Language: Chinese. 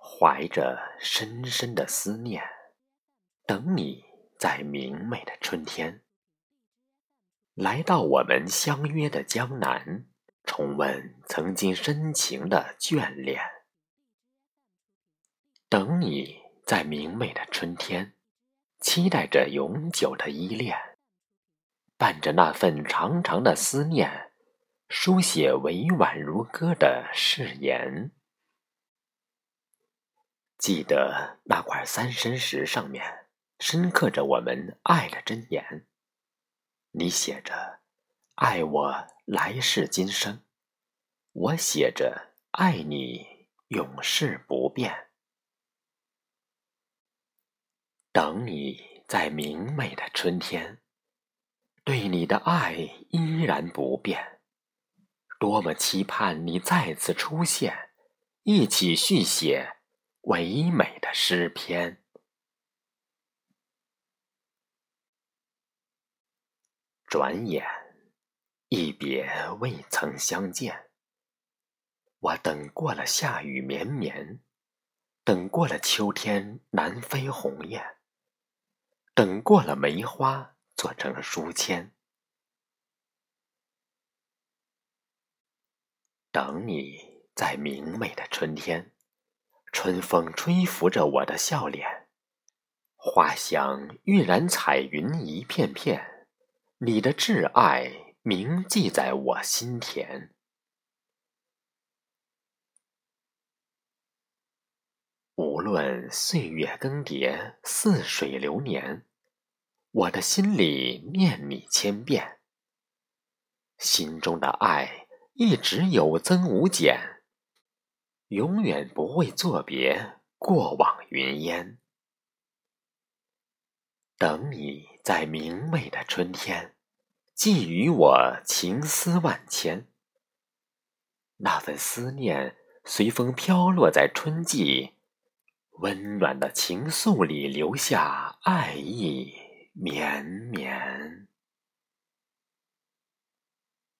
怀着深深的思念，等你在明媚的春天，来到我们相约的江南，重温曾经深情的眷恋。等你在明媚的春天，期待着永久的依恋，伴着那份长长的思念，书写委婉如歌的誓言。记得那块三生石上面深刻着我们爱的真言。你写着“爱我来世今生”，我写着“爱你永世不变”。等你在明媚的春天，对你的爱依然不变。多么期盼你再次出现，一起续写。唯美的诗篇，转眼一别未曾相见。我等过了夏雨绵绵，等过了秋天南飞鸿雁，等过了梅花做成了书签，等你在明媚的春天。春风吹拂着我的笑脸，花香晕染彩云一片片，你的挚爱铭记在我心田。无论岁月更迭，似水流年，我的心里念你千遍，心中的爱一直有增无减。永远不会作别，过往云烟。等你在明媚的春天，寄予我情思万千。那份思念随风飘落在春季，温暖的情愫里留下爱意绵绵。